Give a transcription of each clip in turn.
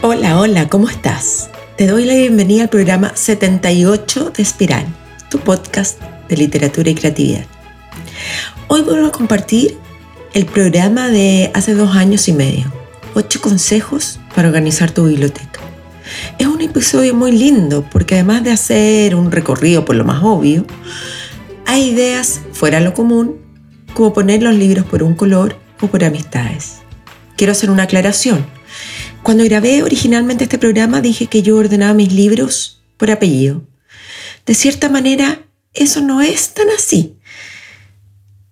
Hola, hola, ¿cómo estás? Te doy la bienvenida al programa 78 de Espiral, tu podcast de literatura y creatividad. Hoy vuelvo a compartir el programa de hace dos años y medio, 8 consejos para organizar tu biblioteca. Es un episodio muy lindo porque además de hacer un recorrido por lo más obvio, hay ideas fuera lo común, como poner los libros por un color o por amistades. Quiero hacer una aclaración. Cuando grabé originalmente este programa dije que yo ordenaba mis libros por apellido. De cierta manera, eso no es tan así,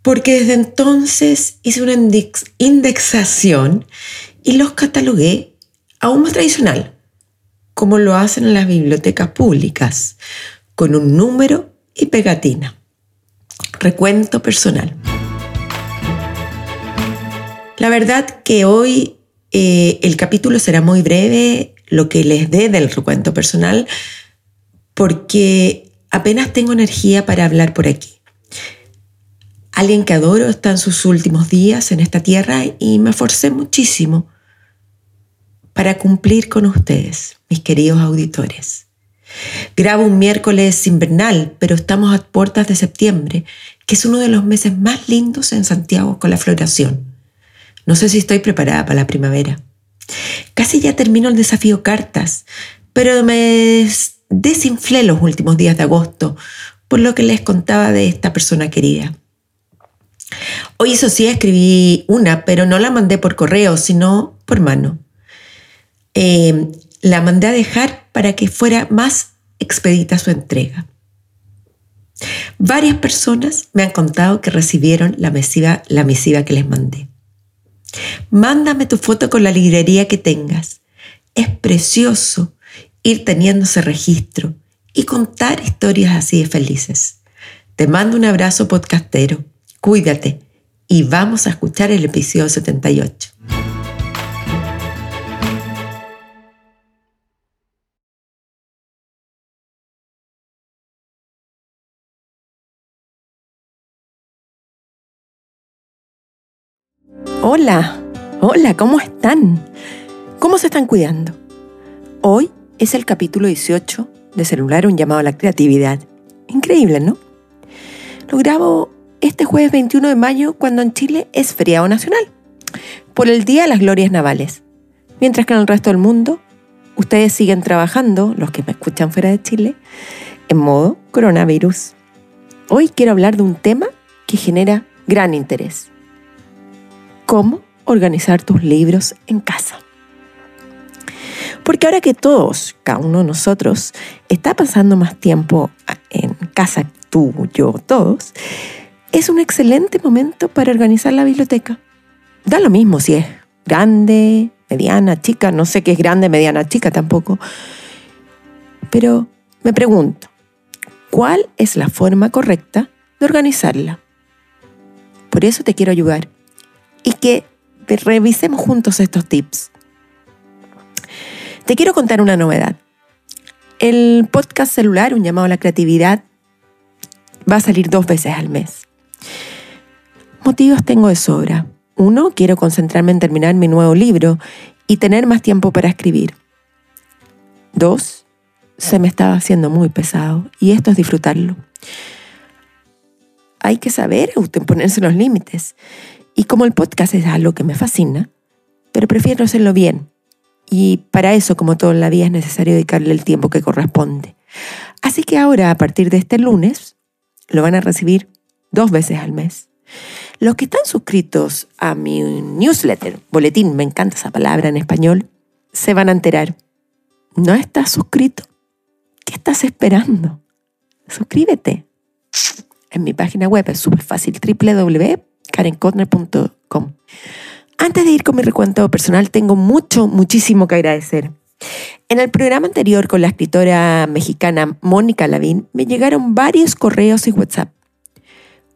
porque desde entonces hice una indexación y los catalogué aún más tradicional, como lo hacen en las bibliotecas públicas, con un número y pegatina. Recuento personal. La verdad que hoy eh, el capítulo será muy breve, lo que les dé del recuento personal, porque apenas tengo energía para hablar por aquí. Alguien que adoro está en sus últimos días en esta tierra y me esforcé muchísimo para cumplir con ustedes, mis queridos auditores. Grabo un miércoles invernal, pero estamos a puertas de septiembre, que es uno de los meses más lindos en Santiago con la floración. No sé si estoy preparada para la primavera. Casi ya termino el desafío cartas, pero me desinflé los últimos días de agosto por lo que les contaba de esta persona querida. Hoy eso sí escribí una, pero no la mandé por correo, sino por mano. Eh, la mandé a dejar para que fuera más expedita su entrega. Varias personas me han contado que recibieron la la misiva que les mandé. Mándame tu foto con la librería que tengas. Es precioso ir teniendo ese registro y contar historias así de felices. Te mando un abrazo podcastero. Cuídate y vamos a escuchar el episodio 78. Hola, hola, ¿cómo están? ¿Cómo se están cuidando? Hoy es el capítulo 18 de Celular, un llamado a la creatividad. Increíble, ¿no? Lo grabo este jueves 21 de mayo cuando en Chile es feriado nacional, por el Día de las Glorias Navales. Mientras que en el resto del mundo, ustedes siguen trabajando, los que me escuchan fuera de Chile, en modo coronavirus. Hoy quiero hablar de un tema que genera gran interés cómo organizar tus libros en casa. Porque ahora que todos, cada uno de nosotros, está pasando más tiempo en casa, tú, yo, todos, es un excelente momento para organizar la biblioteca. Da lo mismo si es grande, mediana, chica, no sé qué es grande, mediana, chica tampoco. Pero me pregunto, ¿cuál es la forma correcta de organizarla? Por eso te quiero ayudar y que revisemos juntos estos tips. Te quiero contar una novedad. El podcast celular, un llamado a la creatividad, va a salir dos veces al mes. Motivos tengo de sobra. Uno, quiero concentrarme en terminar mi nuevo libro y tener más tiempo para escribir. Dos, se me estaba haciendo muy pesado y esto es disfrutarlo. Hay que saber ponerse los límites y como el podcast es algo que me fascina, pero prefiero hacerlo bien. Y para eso, como todo la vida, es necesario dedicarle el tiempo que corresponde. Así que ahora, a partir de este lunes, lo van a recibir dos veces al mes. Los que están suscritos a mi newsletter, boletín, me encanta esa palabra en español, se van a enterar. ¿No estás suscrito? ¿Qué estás esperando? Suscríbete. En mi página web es súper fácil, www karenkotner.com. Antes de ir con mi recuento personal, tengo mucho, muchísimo que agradecer. En el programa anterior con la escritora mexicana Mónica Lavín me llegaron varios correos y WhatsApp.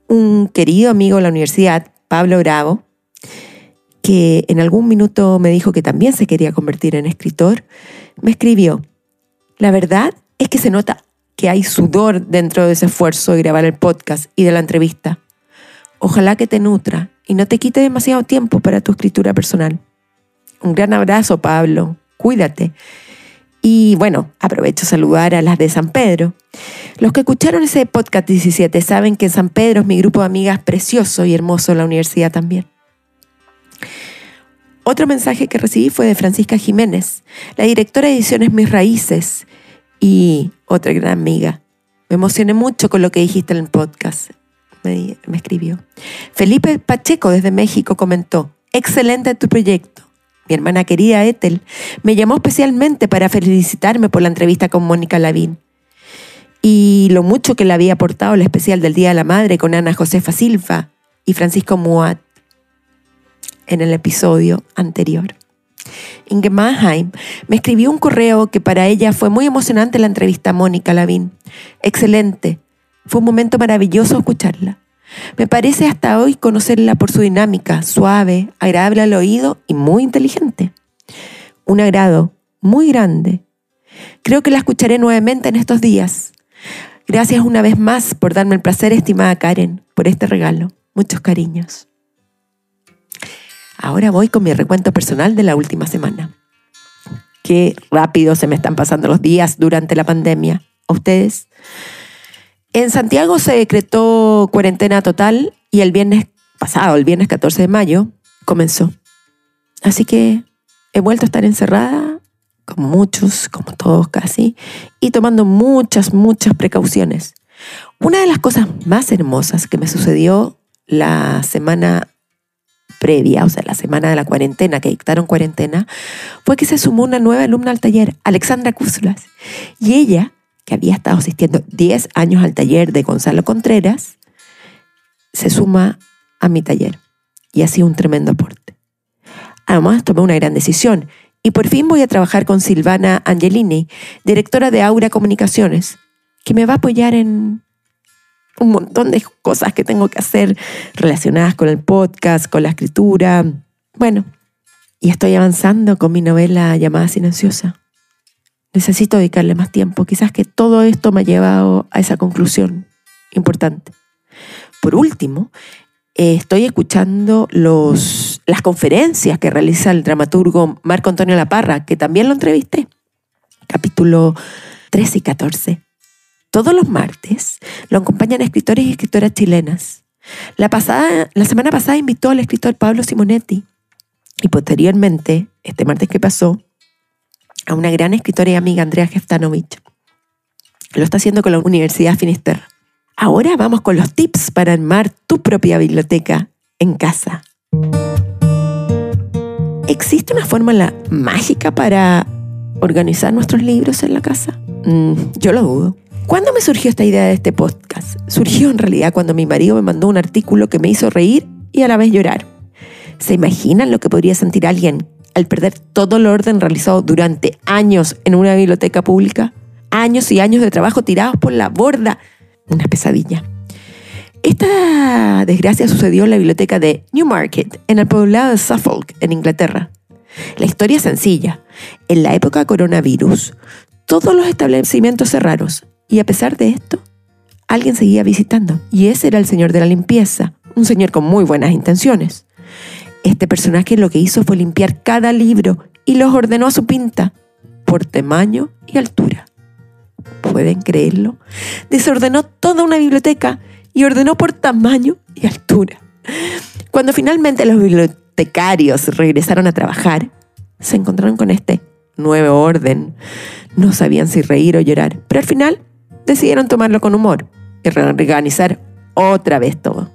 Un querido amigo de la universidad, Pablo Bravo, que en algún minuto me dijo que también se quería convertir en escritor, me escribió, la verdad es que se nota que hay sudor dentro de ese esfuerzo de grabar el podcast y de la entrevista. Ojalá que te nutra y no te quite demasiado tiempo para tu escritura personal. Un gran abrazo, Pablo. Cuídate. Y bueno, aprovecho a saludar a las de San Pedro. Los que escucharon ese podcast 17 saben que San Pedro es mi grupo de amigas precioso y hermoso en la universidad también. Otro mensaje que recibí fue de Francisca Jiménez, la directora de ediciones Mis Raíces y otra gran amiga. Me emocioné mucho con lo que dijiste en el podcast. Me, escribió. Felipe Pacheco desde México comentó, excelente tu proyecto. Mi hermana querida Ethel me llamó especialmente para felicitarme por la entrevista con Mónica Lavín y lo mucho que le había aportado el especial del Día de la Madre con Ana Josefa Silva y Francisco Muat en el episodio anterior. Inge Mannheim me escribió un correo que para ella fue muy emocionante la entrevista a Mónica Lavín. Excelente. Fue un momento maravilloso escucharla. Me parece hasta hoy conocerla por su dinámica, suave, agradable al oído y muy inteligente. Un agrado muy grande. Creo que la escucharé nuevamente en estos días. Gracias una vez más por darme el placer, estimada Karen, por este regalo. Muchos cariños. Ahora voy con mi recuento personal de la última semana. Qué rápido se me están pasando los días durante la pandemia. ¿A ustedes? En Santiago se decretó cuarentena total y el viernes pasado, el viernes 14 de mayo, comenzó. Así que he vuelto a estar encerrada, como muchos, como todos casi, y tomando muchas, muchas precauciones. Una de las cosas más hermosas que me sucedió la semana previa, o sea, la semana de la cuarentena, que dictaron cuarentena, fue que se sumó una nueva alumna al taller, Alexandra Cúsulas. Y ella que había estado asistiendo 10 años al taller de Gonzalo Contreras, se suma a mi taller y ha sido un tremendo aporte. Además, tomé una gran decisión y por fin voy a trabajar con Silvana Angelini, directora de Aura Comunicaciones, que me va a apoyar en un montón de cosas que tengo que hacer relacionadas con el podcast, con la escritura. Bueno, y estoy avanzando con mi novela llamada Silenciosa necesito dedicarle más tiempo. Quizás que todo esto me ha llevado a esa conclusión importante. Por último, eh, estoy escuchando las conferencias que realiza el dramaturgo Marco Antonio Laparra, que también lo entrevisté, capítulo 13 y 14. Todos los martes lo acompañan escritores y escritoras chilenas. La, pasada, la semana pasada invitó al escritor Pablo Simonetti y posteriormente, este martes que pasó, a una gran escritora y amiga, Andrea Jeftanovich. Lo está haciendo con la Universidad Finisterre. Ahora vamos con los tips para armar tu propia biblioteca en casa. ¿Existe una fórmula mágica para organizar nuestros libros en la casa? Mm, yo lo dudo. ¿Cuándo me surgió esta idea de este podcast? Surgió en realidad cuando mi marido me mandó un artículo que me hizo reír y a la vez llorar. ¿Se imaginan lo que podría sentir alguien al perder todo el orden realizado durante años en una biblioteca pública, años y años de trabajo tirados por la borda, una pesadilla. Esta desgracia sucedió en la biblioteca de Newmarket, en el poblado de Suffolk, en Inglaterra. La historia es sencilla. En la época coronavirus, todos los establecimientos cerraron y a pesar de esto, alguien seguía visitando y ese era el señor de la limpieza, un señor con muy buenas intenciones. Este personaje lo que hizo fue limpiar cada libro y los ordenó a su pinta, por tamaño y altura. ¿Pueden creerlo? Desordenó toda una biblioteca y ordenó por tamaño y altura. Cuando finalmente los bibliotecarios regresaron a trabajar, se encontraron con este nuevo orden. No sabían si reír o llorar, pero al final decidieron tomarlo con humor y reorganizar otra vez todo.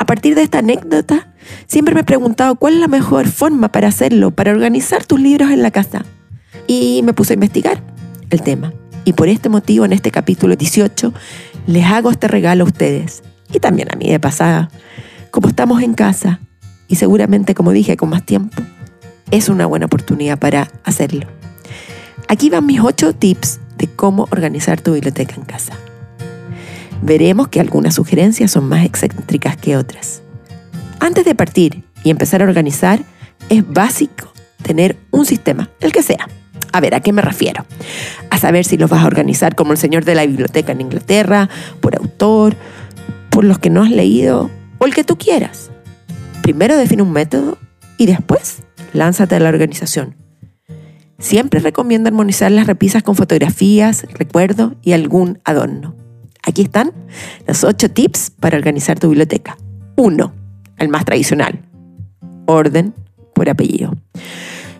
A partir de esta anécdota, siempre me he preguntado cuál es la mejor forma para hacerlo, para organizar tus libros en la casa. Y me puse a investigar el tema. Y por este motivo, en este capítulo 18, les hago este regalo a ustedes. Y también a mí de pasada. Como estamos en casa, y seguramente, como dije, con más tiempo, es una buena oportunidad para hacerlo. Aquí van mis 8 tips de cómo organizar tu biblioteca en casa veremos que algunas sugerencias son más excéntricas que otras. Antes de partir y empezar a organizar, es básico tener un sistema, el que sea. A ver, ¿a qué me refiero? A saber si los vas a organizar como el señor de la biblioteca en Inglaterra, por autor, por los que no has leído o el que tú quieras. Primero define un método y después lánzate a la organización. Siempre recomiendo armonizar las repisas con fotografías, recuerdos y algún adorno. Aquí están los 8 tips para organizar tu biblioteca. 1. El más tradicional. Orden por apellido.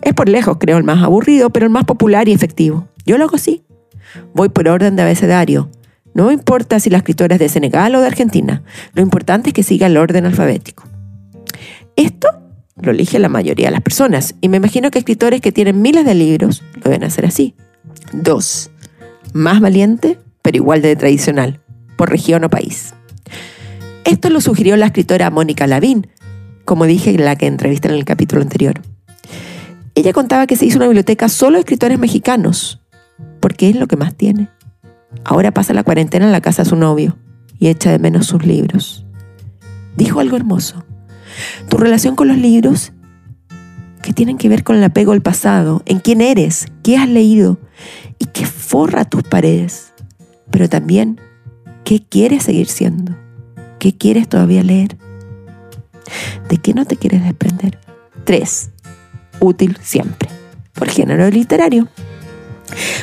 Es por lejos, creo, el más aburrido, pero el más popular y efectivo. Yo lo hago así. Voy por orden de abecedario. No importa si la escritora es de Senegal o de Argentina. Lo importante es que siga el orden alfabético. Esto lo elige la mayoría de las personas y me imagino que escritores que tienen miles de libros lo deben hacer así. 2. Más valiente, pero igual de tradicional, por región o país. Esto lo sugirió la escritora Mónica Lavín, como dije en la que entrevisté en el capítulo anterior. Ella contaba que se hizo una biblioteca solo de escritores mexicanos, porque es lo que más tiene. Ahora pasa la cuarentena en la casa de su novio y echa de menos sus libros. Dijo algo hermoso. Tu relación con los libros que tienen que ver con el apego al pasado, en quién eres, qué has leído y qué forra tus paredes, pero también qué quieres seguir siendo, qué quieres todavía leer, de qué no te quieres desprender. Tres, Útil siempre, por género literario.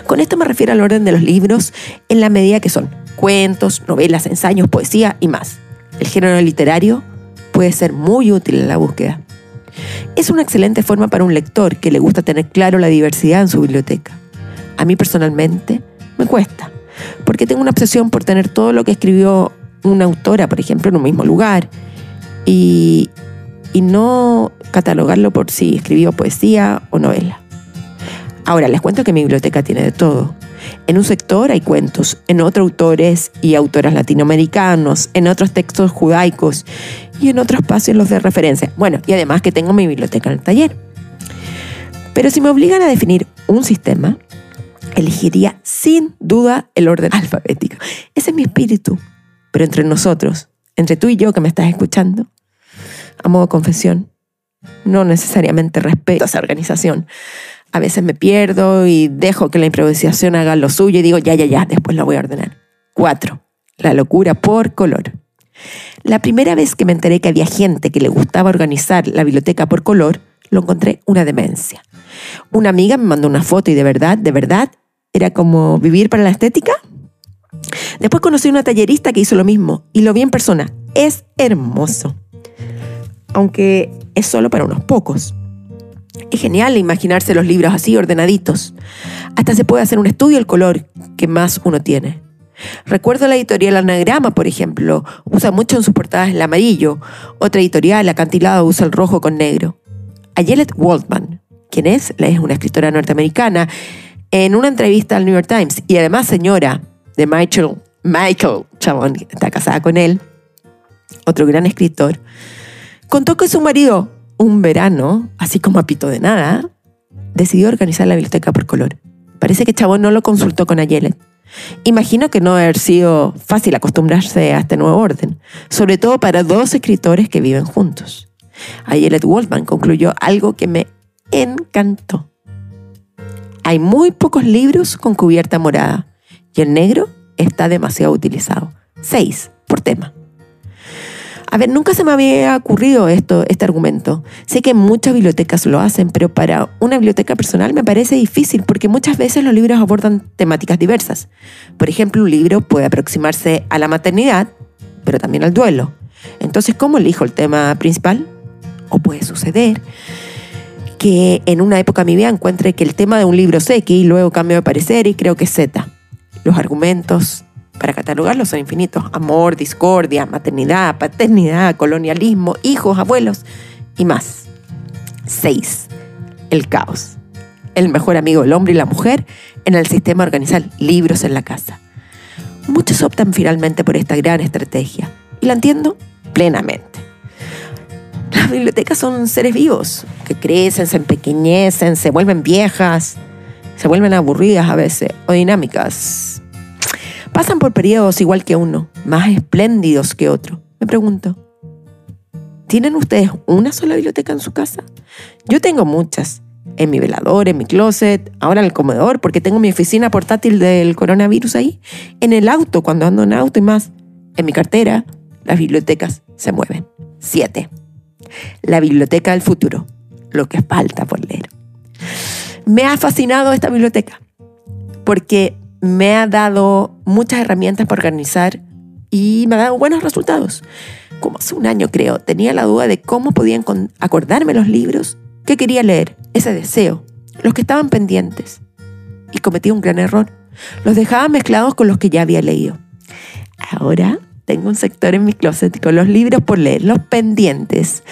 Con esto me refiero al orden de los libros en la medida que son cuentos, novelas, ensayos, poesía y más. El género literario puede ser muy útil en la búsqueda. Es una excelente forma para un lector que le gusta tener claro la diversidad en su biblioteca. A mí personalmente me cuesta, porque tengo una obsesión por tener todo lo que escribió una autora, por ejemplo, en un mismo lugar, y, y no catalogarlo por si escribió poesía o novela. Ahora, les cuento que mi biblioteca tiene de todo. En un sector hay cuentos, en otro autores y autoras latinoamericanos, en otros textos judaicos y en otros espacios los de referencia. Bueno, y además que tengo mi biblioteca en el taller. Pero si me obligan a definir un sistema, elegiría sin duda el orden alfabético. Ese es mi espíritu. Pero entre nosotros, entre tú y yo que me estás escuchando, a modo confesión, no necesariamente respeto a esa organización. A veces me pierdo y dejo que la improvisación haga lo suyo y digo, ya, ya, ya, después lo voy a ordenar. Cuatro, la locura por color. La primera vez que me enteré que había gente que le gustaba organizar la biblioteca por color, lo encontré una demencia. Una amiga me mandó una foto y de verdad, de verdad, era como vivir para la estética. Después conocí a una tallerista que hizo lo mismo y lo vi en persona. Es hermoso. Aunque es solo para unos pocos. Es genial imaginarse los libros así ordenaditos. Hasta se puede hacer un estudio del color que más uno tiene. Recuerdo la editorial Anagrama, por ejemplo, usa mucho en sus portadas el amarillo. Otra editorial, Acantilado, usa el rojo con negro. Ayelet Waldman, quien es, es una escritora norteamericana, en una entrevista al New York Times y además señora de Michael, Michael Chabón, está casada con él, otro gran escritor, contó que su marido, un verano, así como a pito de nada, decidió organizar la biblioteca por color. Parece que Chabón no lo consultó con Ayelet Imagino que no debe haber sido fácil acostumbrarse a este nuevo orden, sobre todo para dos escritores que viven juntos. Ayelet Wolfman concluyó algo que me encantó. Hay muy pocos libros con cubierta morada y el negro está demasiado utilizado. Seis por tema. A ver, nunca se me había ocurrido esto, este argumento. Sé que muchas bibliotecas lo hacen, pero para una biblioteca personal me parece difícil porque muchas veces los libros abordan temáticas diversas. Por ejemplo, un libro puede aproximarse a la maternidad, pero también al duelo. Entonces, ¿cómo elijo el tema principal? O puede suceder que en una época mi vida encuentre que el tema de un libro es X luego cambio de parecer y creo que es Z. Los argumentos, para catalogarlos son infinitos. Amor, discordia, maternidad, paternidad, colonialismo, hijos, abuelos y más. 6. El caos. El mejor amigo del hombre y la mujer en el sistema de organizar libros en la casa. Muchos optan finalmente por esta gran estrategia y la entiendo plenamente. Las bibliotecas son seres vivos que crecen, se empequeñecen, se vuelven viejas, se vuelven aburridas a veces o dinámicas pasan por periodos igual que uno, más espléndidos que otro. Me pregunto, ¿tienen ustedes una sola biblioteca en su casa? Yo tengo muchas. En mi velador, en mi closet, ahora en el comedor, porque tengo mi oficina portátil del coronavirus ahí. En el auto, cuando ando en auto y más. En mi cartera, las bibliotecas se mueven. Siete. La biblioteca del futuro. Lo que falta por leer. Me ha fascinado esta biblioteca porque me ha dado muchas herramientas para organizar y me ha dado buenos resultados. Como hace un año creo, tenía la duda de cómo podía acordarme los libros que quería leer, ese deseo, los que estaban pendientes. Y cometí un gran error. Los dejaba mezclados con los que ya había leído. Ahora tengo un sector en mi closet con los libros por leer, los pendientes,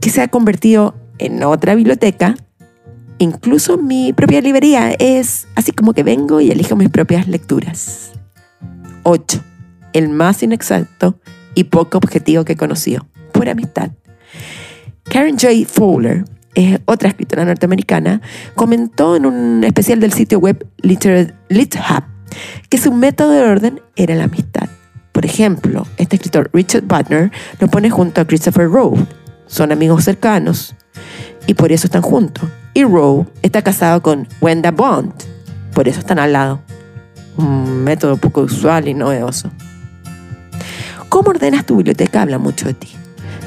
que se ha convertido en otra biblioteca. Incluso mi propia librería es así como que vengo y elijo mis propias lecturas. 8. El más inexacto y poco objetivo que he conocido. Pura amistad. Karen J. Fowler, otra escritora norteamericana, comentó en un especial del sitio web LitHub que su método de orden era la amistad. Por ejemplo, este escritor Richard Butner lo pone junto a Christopher Rowe. Son amigos cercanos y por eso están juntos. Y Rowe está casado con Wenda Bond, por eso están al lado. Un método poco usual y novedoso. Cómo ordenas tu biblioteca habla mucho de ti.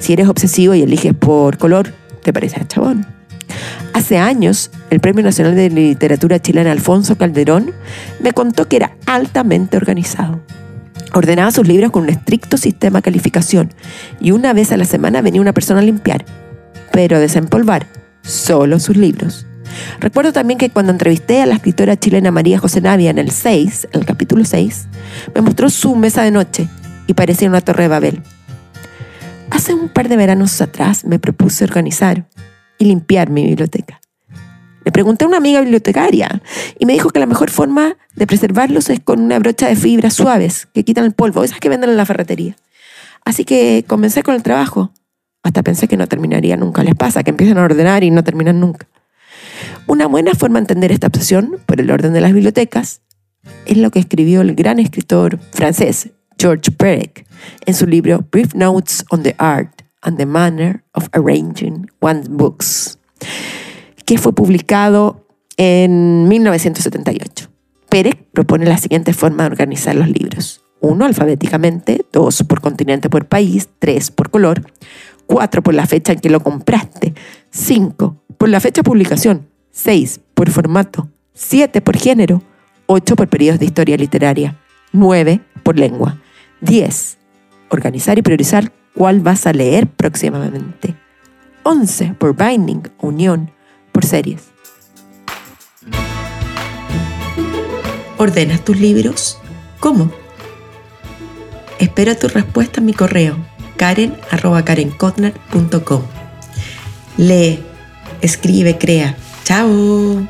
Si eres obsesivo y eliges por color, te parece a chabón. Hace años, el Premio Nacional de Literatura Chilena Alfonso Calderón me contó que era altamente organizado. Ordenaba sus libros con un estricto sistema de calificación y una vez a la semana venía una persona a limpiar, pero desempolvar solo sus libros. Recuerdo también que cuando entrevisté a la escritora chilena María José Navia en el 6, en el capítulo 6, me mostró su mesa de noche y parecía una torre de Babel. Hace un par de veranos atrás me propuse organizar y limpiar mi biblioteca. Le pregunté a una amiga bibliotecaria y me dijo que la mejor forma de preservarlos es con una brocha de fibras suaves que quitan el polvo, esas que venden en la ferretería. Así que comencé con el trabajo. Hasta pensé que no terminaría nunca. Les pasa que empiezan a ordenar y no terminan nunca. Una buena forma de entender esta obsesión por el orden de las bibliotecas es lo que escribió el gran escritor francés George Perec en su libro Brief Notes on the Art and the Manner of Arranging One's Books, que fue publicado en 1978. Perec propone la siguiente forma de organizar los libros. Uno, alfabéticamente, dos, por continente por país, tres, por color, cuatro, por la fecha en que lo compraste, cinco, por la fecha de publicación, seis, por formato, siete, por género, ocho, por periodos de historia literaria, nueve, por lengua, 10. Organizar y priorizar cuál vas a leer próximamente. 11. Por binding, unión, por series. ¿Ordenas tus libros? ¿Cómo? Espera tu respuesta en mi correo karen.karenkotner.com. Lee, escribe, crea. ¡Chao!